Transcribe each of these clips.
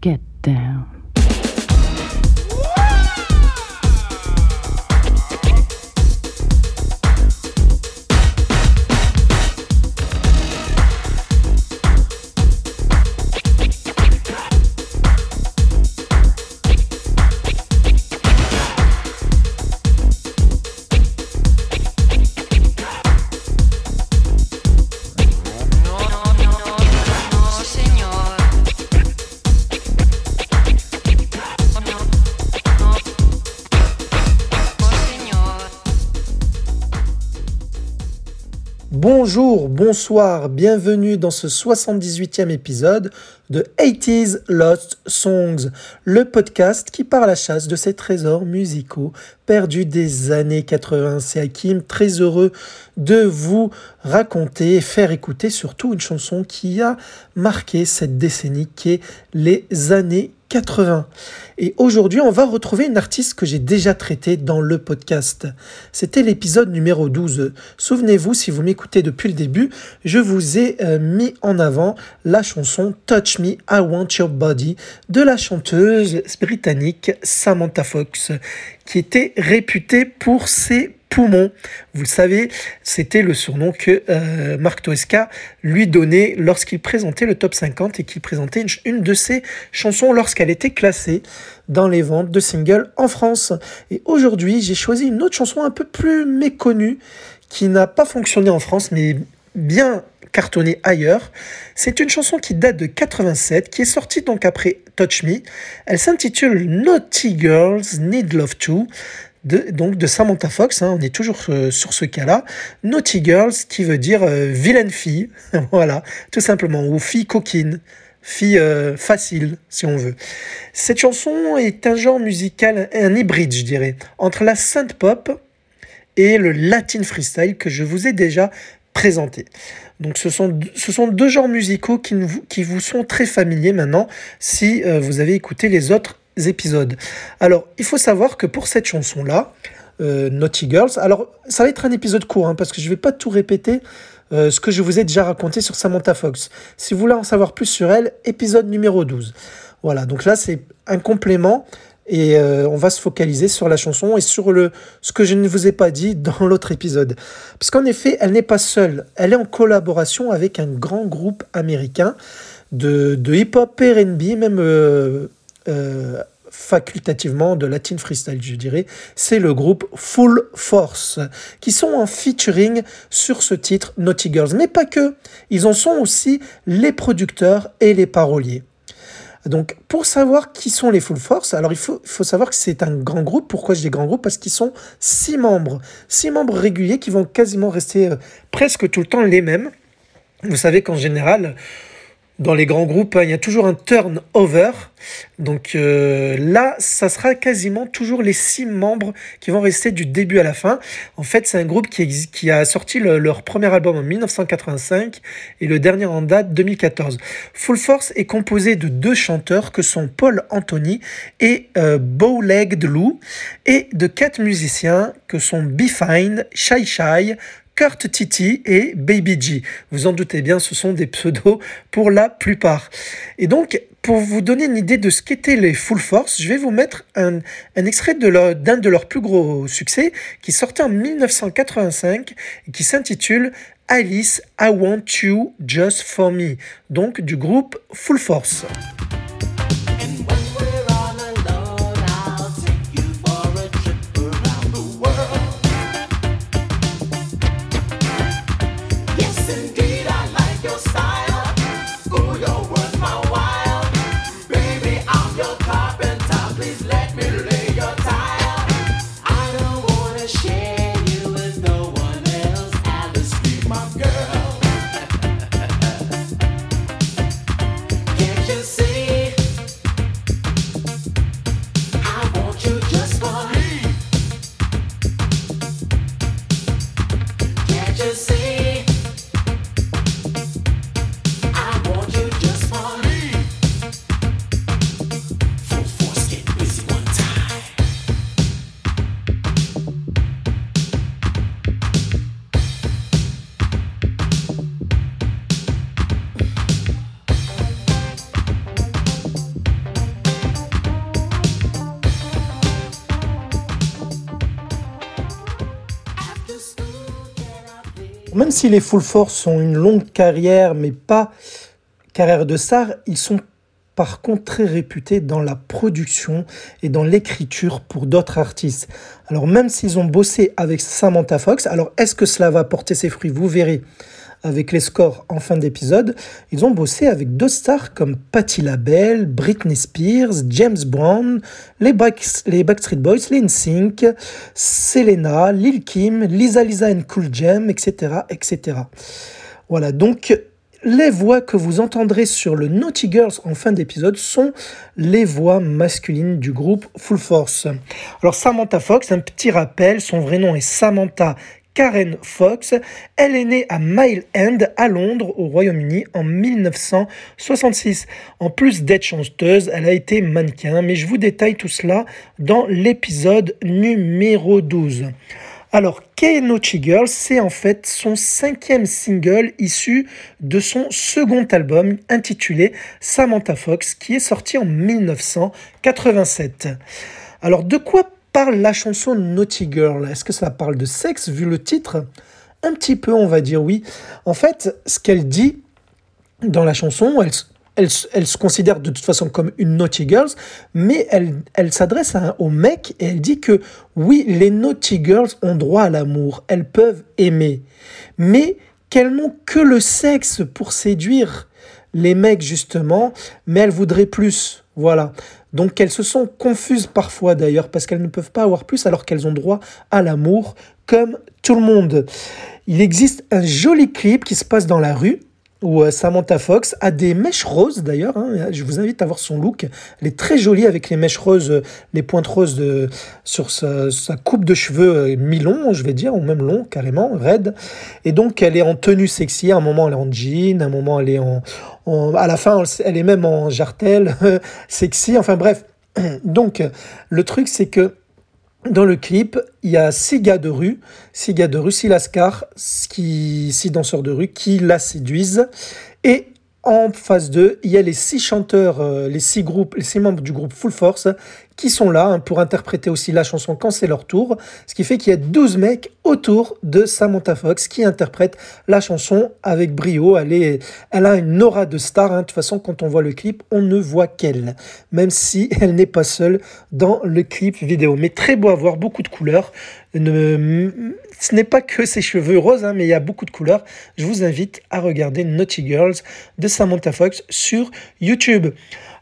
Get down. Bonjour, bonsoir, bienvenue dans ce 78e épisode de 80s Lost Songs, le podcast qui part à la chasse de ces trésors musicaux perdus des années 80. C'est Hakim, très heureux de vous raconter et faire écouter surtout une chanson qui a marqué cette décennie qui est les années 80. Et aujourd'hui, on va retrouver une artiste que j'ai déjà traitée dans le podcast. C'était l'épisode numéro 12. Souvenez-vous, si vous m'écoutez depuis le début, je vous ai euh, mis en avant la chanson Touch Me, I Want Your Body de la chanteuse britannique Samantha Fox, qui était réputée pour ses poumon. Vous le savez, c'était le surnom que euh, Marc Toesca lui donnait lorsqu'il présentait le top 50 et qu'il présentait une, de ses chansons lorsqu'elle était classée dans les ventes de singles en France. Et aujourd'hui, j'ai choisi une autre chanson un peu plus méconnue qui n'a pas fonctionné en France, mais bien cartonné ailleurs. C'est une chanson qui date de 87, qui est sortie donc après Touch Me. Elle s'intitule Naughty Girls Need Love Too de, donc de Samantha Fox, hein, on est toujours euh, sur ce cas-là. Naughty Girls, qui veut dire euh, vilaine fille, voilà, tout simplement, ou fille coquine, fille euh, facile, si on veut. Cette chanson est un genre musical, un hybride, je dirais, entre la synth pop et le latin freestyle que je vous ai déjà présenté. Donc ce sont, ce sont deux genres musicaux qui, qui vous sont très familiers maintenant si vous avez écouté les autres épisodes. Alors, il faut savoir que pour cette chanson-là, euh, Naughty Girls, alors ça va être un épisode court, hein, parce que je ne vais pas tout répéter euh, ce que je vous ai déjà raconté sur Samantha Fox. Si vous voulez en savoir plus sur elle, épisode numéro 12. Voilà, donc là c'est un complément et euh, on va se focaliser sur la chanson et sur le, ce que je ne vous ai pas dit dans l'autre épisode. Parce qu'en effet, elle n'est pas seule, elle est en collaboration avec un grand groupe américain de, hip-hop RB, même facultativement de Latin Freestyle, je dirais, c'est le groupe Full Force, qui sont en featuring sur ce titre Naughty Girls. Mais pas que, ils en sont aussi les producteurs et les paroliers. Donc, pour savoir qui sont les Full Force, alors il faut, faut savoir que c'est un grand groupe. Pourquoi je dis grand groupe? Parce qu'ils sont six membres. Six membres réguliers qui vont quasiment rester euh, presque tout le temps les mêmes. Vous savez qu'en général, dans les grands groupes, hein, il y a toujours un turnover. Donc euh, là, ça sera quasiment toujours les six membres qui vont rester du début à la fin. En fait, c'est un groupe qui, a sorti leur premier album en 1985 et le dernier en date 2014. Full Force est composé de deux chanteurs que sont Paul Anthony et euh, Bowlegged Lou et de quatre musiciens que sont Be Fine, Shy Shy, Kurt Titi et Baby G. Vous en doutez bien, ce sont des pseudos pour la plupart. Et donc, pour vous donner une idée de ce qu'étaient les Full Force, je vais vous mettre un, extrait d'un de, leurs plus gros succès qui sortait en 1985 et qui s'intitule Alice, I Want You Just For Me, donc du groupe Full Force. Les Full Force ont une longue carrière, mais pas carrière de star, ils sont par contre très réputés dans la production et dans l'écriture pour d'autres artistes. Alors même s'ils ont bossé avec Samantha Fox, alors est-ce que cela va porter ses fruits? Vous verrez avec les scores en fin d'épisode. Ils ont bossé avec deux stars comme Patti LaBelle, Britney Spears, James Brown, les, Backstreet Boys, les NSYNC, Selena, Lil Kim, Lisa Lisa and Cool Jam, etc., etc. Voilà, donc les voix que vous entendrez sur le Naughty Girls en fin d'épisode sont les voix masculines du groupe Full Force. Alors Samantha Fox, un petit rappel, son vrai nom est Samantha Karen Fox. Elle est née à Mile End, à Londres, au Royaume-Uni, en 1966. En plus d'être chanteuse, elle a été mannequin, mais je vous détaille tout cela dans l'épisode numéro 12. Alors, Kenochi Girl, c'est en fait son cinquième single issu de son second album intitulé Samantha Fox, qui est sorti en 1987. Alors, de quoi parle la chanson Naughty Girl Est-ce que ça parle de sexe vu le titre? Un petit peu, on va dire oui. En fait, ce qu'elle dit dans la chanson, elle, elle, se considère de toute façon comme une Naughty Girls, mais elle, elle s'adresse au mec et elle dit que oui, les Naughty Girls ont droit à l'amour, elles peuvent aimer, mais qu'elles n'ont que le sexe pour séduire les mecs justement, mais elles voudraient plus. Voilà. Donc elles se sont confuses parfois d'ailleurs parce qu'elles ne peuvent pas avoir plus alors qu'elles ont droit à l'amour comme tout le monde. Il existe un joli clip qui se passe dans la rue où euh, Samantha Fox a des mèches roses d'ailleurs. Hein. je vous invite à voir son look. Elle est très jolie avec les mèches roses, euh, les pointes roses de, sur sa, coupe de cheveux euh, mi-long, je vais dire, ou même long carrément, raide. Et donc elle est en tenue sexy. À un moment elle est en jean, à un moment elle est en, à la fin elle est même en jartel sexy. Enfin bref. Donc le truc c'est que dans le clip, il y a six gars de rue, six gars de rue, six lascars, six danseurs de rue qui la séduisent. Et en phase 2, il y a les six chanteurs, euh, les six groupes, les six membres du groupe Full Force qui sont là hein, pour interpréter aussi la chanson quand c'est leur tour. Ce qui fait qu'il y a 12 mecs autour de Samantha Fox qui interprètent la chanson avec brio. Elle, est, elle a une aura de star. Hein. De toute façon, quand on voit le clip, on ne voit qu'elle, même si elle n'est pas seule dans le clip vidéo. Mais très beau à voir, beaucoup de couleurs. ce n'est pas que ses cheveux roses, hein, mais il y a beaucoup de couleurs. Je vous invite à regarder Naughty Girls de Samantha Fox sur YouTube.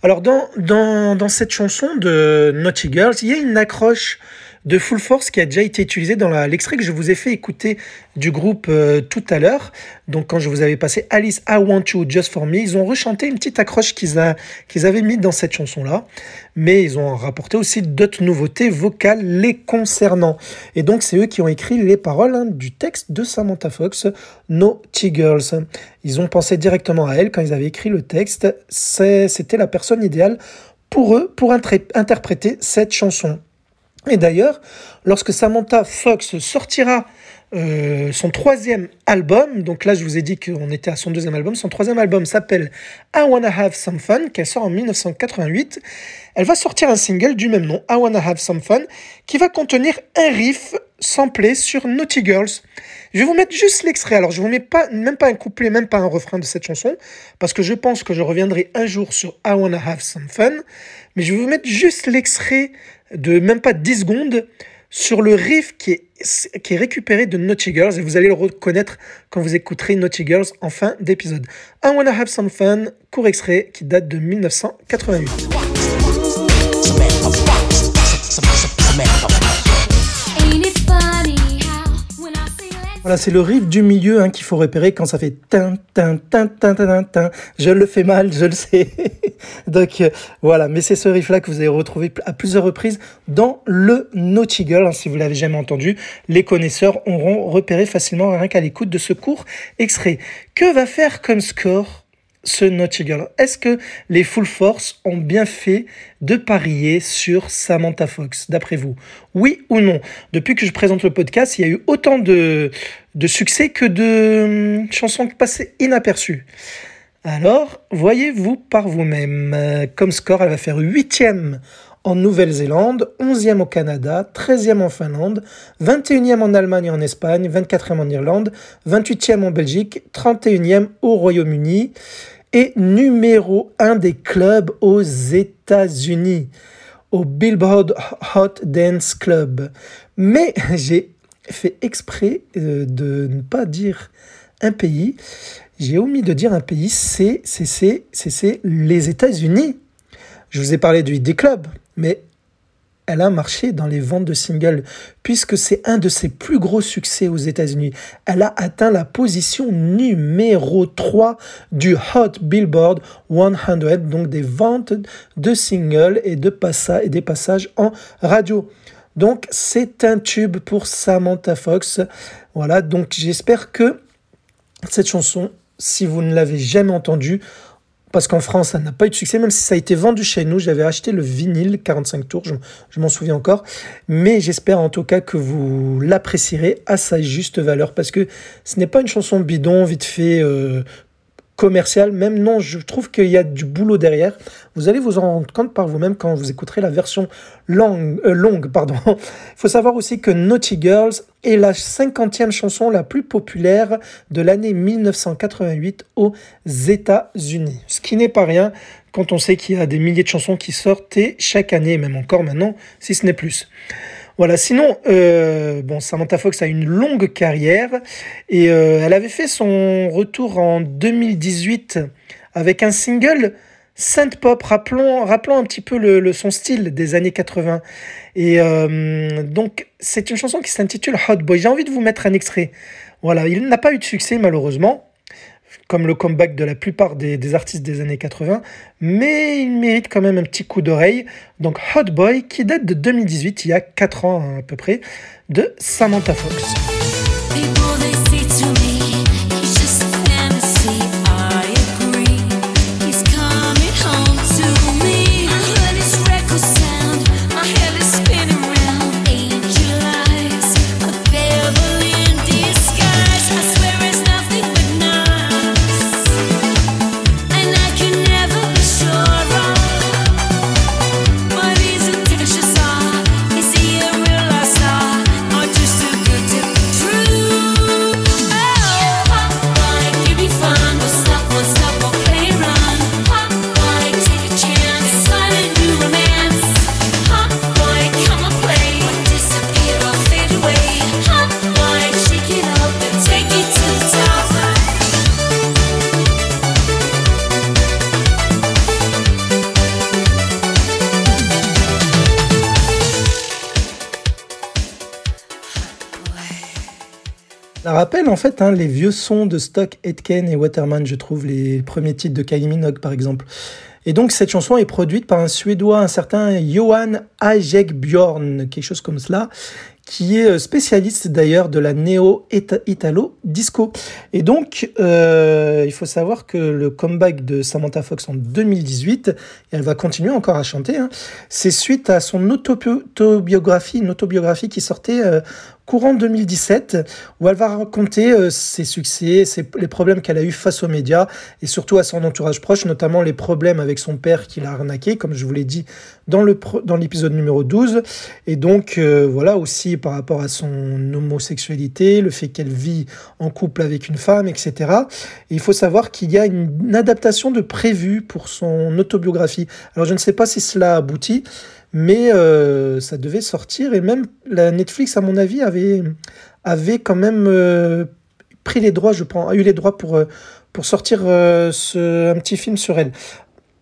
Alors dans, dans, dans, cette chanson de Naughty Girls, il y a une accroche de Full Force qui a déjà été utilisée dans l'extrait que je vous ai fait écouter du groupe euh, tout à l'heure. Donc quand je vous avais passé Alice I Want You Just For Me, ils ont rechanté une petite accroche qu'ils avaient mis dans cette chanson-là. Mais ils ont rapporté aussi d'autres nouveautés vocales les concernant. Et donc c'est eux qui ont écrit les paroles hein, du texte de Samantha Fox, Naughty Girls. Ils ont pensé directement à elle quand ils avaient écrit le texte. C'était la personne idéale pour eux pour interpréter cette chanson. Et d'ailleurs, lorsque Samantha Fox sortira euh, son troisième album, donc là je vous ai dit qu'on était à son deuxième album, son troisième album s'appelle I Wanna Have Some Fun, qu'elle sort en 1988. Elle va sortir un single du même nom, I Wanna Have Some Fun, qui va contenir un riff samplé sur Naughty Girls. Je vais vous mettre juste l'extrait. Alors, je vous mets pas, même pas un couplet, même pas un refrain de cette chanson, parce que je pense que je reviendrai un jour sur I Wanna Have Some Fun. Mais je vais vous mettre juste l'extrait de même pas 10 secondes sur le riff qui est, qui est récupéré de Naughty Girls et vous allez le reconnaître quand vous écouterez Naughty Girls en fin d'épisode. I Wanna Have Some Fun, court extrait qui date de 1988. Voilà, c'est le riff du milieu hein, qu'il faut repérer quand ça fait tin, tin, tin, tin, tin, tin. Je le fais mal, je le sais. Donc euh, voilà, mais c'est ce riff-là que vous avez retrouvé à plusieurs reprises dans le Naughty Girl. Hein, si vous l'avez jamais entendu, les connaisseurs auront repéré facilement rien qu'à l'écoute de ce court extrait. Que va faire comme score ce Girl Est-ce que les Full Force ont bien fait de parier sur Samantha Fox, d'après vous? Oui ou non? Depuis que je présente le podcast, il y a eu autant de, succès que de hum, chansons passées inaperçues. Alors, voyez-vous par vous-même. Comme score, elle va faire huitième en Nouvelle-Zélande, 11e au Canada, 13e en Finlande, 21e en Allemagne et en Espagne, 24e en Irlande, 28e en Belgique, 31e au Royaume-Uni et numéro 1 des clubs aux États-Unis, au Billboard Hot Dance Club. Mais j'ai fait exprès euh, de ne pas dire un pays. J'ai omis de dire un pays, c'est les États-Unis. Je vous ai parlé du ID Club, mais elle a marché dans les ventes de singles, puisque c'est un de ses plus gros succès aux États-Unis. Elle a atteint la position numéro 3 du Hot Billboard 100, donc des ventes de singles et, de des passages en radio. Donc c'est un tube pour Samantha Fox. Voilà, donc j'espère que cette chanson, si vous ne l'avez jamais entendue, parce qu'en France, ça n'a pas eu de succès, même si ça a été vendu chez nous. J'avais acheté le vinyle 45 tours, je, m'en souviens encore. Mais j'espère en tout cas que vous l'apprécierez à sa juste valeur, parce que ce n'est pas une chanson bidon, vite fait, euh, commercial, même non, je trouve qu'il y a du boulot derrière. Vous allez vous en rendre compte par vous-même quand vous écouterez la version longue. Euh, longue pardon. Il faut savoir aussi que Naughty Girls est la cinquantième chanson la plus populaire de l'année 1988 aux États-Unis. Ce qui n'est pas rien quand on sait qu'il y a des milliers de chansons qui sortaient chaque année, même encore maintenant, si ce n'est plus. Voilà, sinon, euh, bon, Samantha Fox a une longue carrière et euh, elle avait fait son retour en 2018 avec un single synth pop, rappelons, un petit peu le, son style des années 80. Et euh, donc, c'est une chanson qui s'intitule Hot Boy. J'ai envie de vous mettre un extrait. Voilà, il n'a pas eu de succès malheureusement comme le comeback de la plupart des, artistes des années 80, mais il mérite quand même un petit coup d'oreille. Donc Hot Boy, qui date de 2018, il y a 4 ans à peu près, de Samantha Fox. Rappelle en fait hein, les vieux sons de Stock, Etken et Waterman, je trouve, les premiers titres de Kylie Minogue par exemple. Et donc cette chanson est produite par un Suédois, un certain Johan Bjorn, quelque chose comme cela, qui est euh, spécialiste d'ailleurs de la néo-italo-disco. Et donc, euh, il faut savoir que le comeback de Samantha Fox en 2018, et elle va continuer encore à chanter, hein, c'est suite à son autobiographie, une autobiographie qui sortait euh, courant 2017, où elle va raconter euh, ses succès, les problèmes qu'elle a eu face aux médias et surtout à son entourage proche, notamment les problèmes avec son père qui l'a arnaqué, comme je vous l'ai dit dans l'épisode numéro 12. Et donc, euh, voilà aussi par rapport à son homosexualité, le fait qu'elle vit en couple avec une femme, etc. Et il faut savoir qu'il y a une, adaptation de prévu pour son autobiographie. Alors, je ne sais pas si cela aboutit, mais euh, ça devait sortir et même la Netflix, à mon avis, avait, avait quand même euh, pris les droits, je pense, a eu les droits pour, euh, pour sortir ce, un petit film sur elle.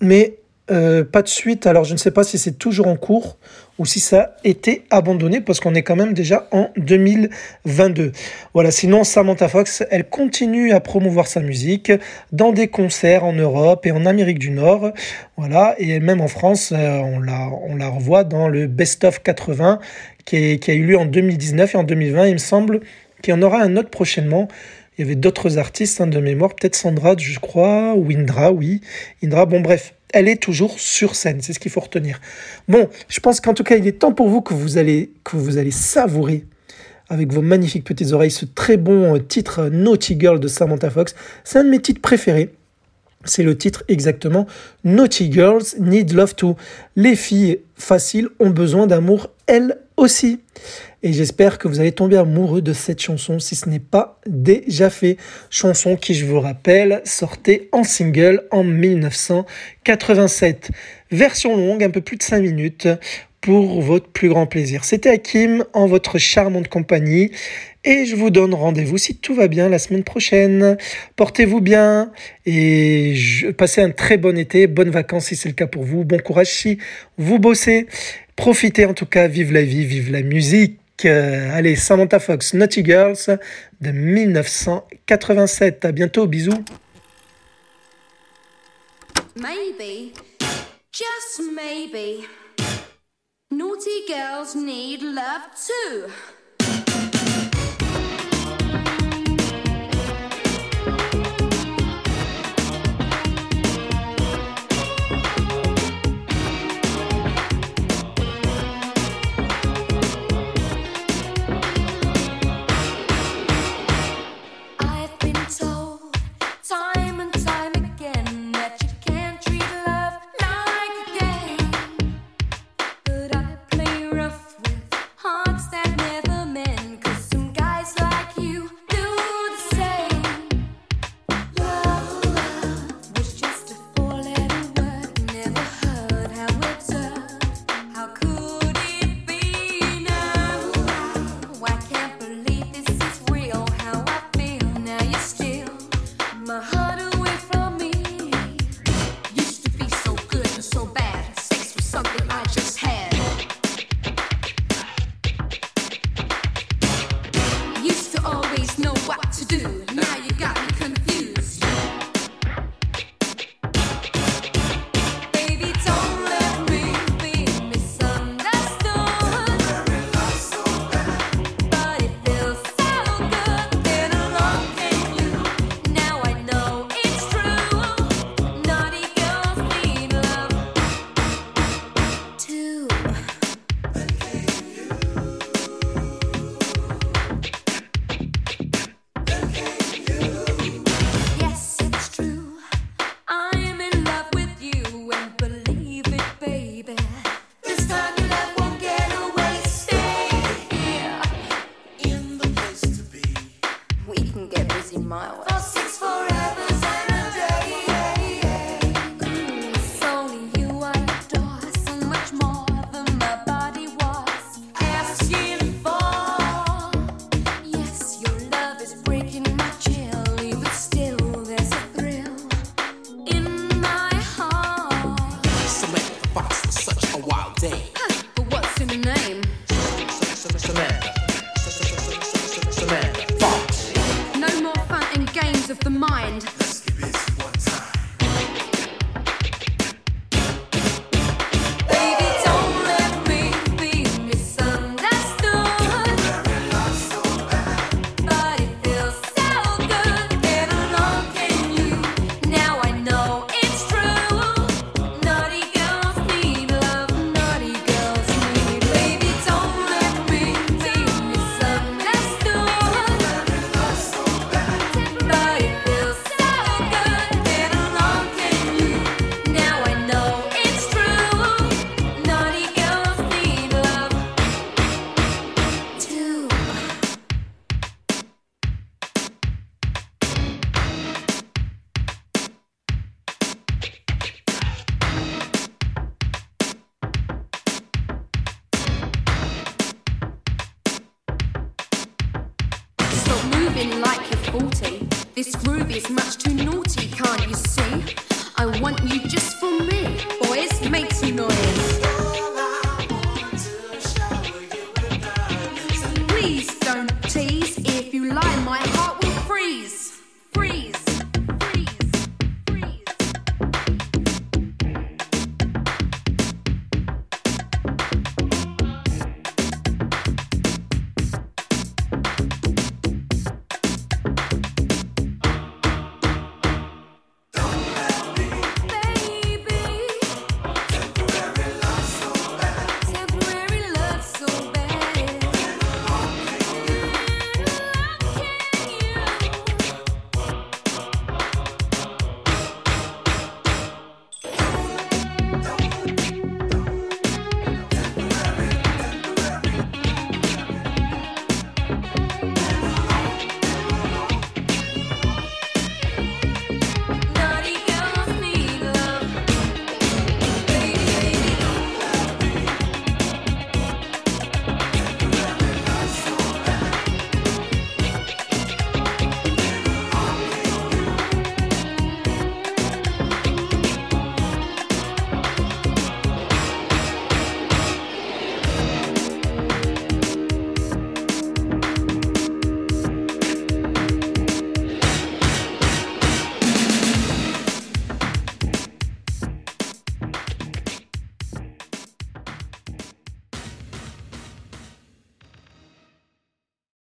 Mais pas de suite, alors je ne sais pas si c'est toujours en cours ou si ça a été abandonné parce qu'on est quand même déjà en 2022. Voilà, sinon Samantha Fox, elle continue à promouvoir sa musique dans des concerts en Europe et en Amérique du Nord. Voilà, et même en France, euh, on la, on la revoit dans le Best of 80 qui, qui a eu lieu en 2019 et en 2020. Il me semble qu'il y en aura un autre prochainement. Il y avait d'autres artistes hein, de mémoire, peut-être Sandra, je crois, ou Indra, oui. Indra, bon bref, elle est toujours sur scène, c'est ce qu'il faut retenir. Bon, je pense qu'en tout cas, il est temps pour vous que vous allez, savourer avec vos magnifiques petites oreilles ce très bon euh, titre Naughty Girl de Samantha Fox. C'est un de mes titres préférés. C'est le titre exactement. Naughty Girls Need Love Too. Les filles faciles ont besoin d'amour elles aussi. Et j'espère que vous allez tomber amoureux de cette chanson si ce n'est pas déjà fait. Chanson qui, je vous rappelle, sortait en single en 1987. Version longue, un peu plus de 5 minutes pour votre plus grand plaisir. C'était Hakim en votre charmante compagnie et je vous donne rendez-vous si tout va bien la semaine prochaine. Portez-vous bien et passez un très bon été, bonnes vacances si c'est le cas pour vous, bon courage si vous bossez. Profitez en tout cas, vive la vie, vive la musique. allez, Samantha Fox, Naughty Girls de 1987. À bientôt, bisous. Maybe, just maybe. Naughty girls need love too. busy my way. make much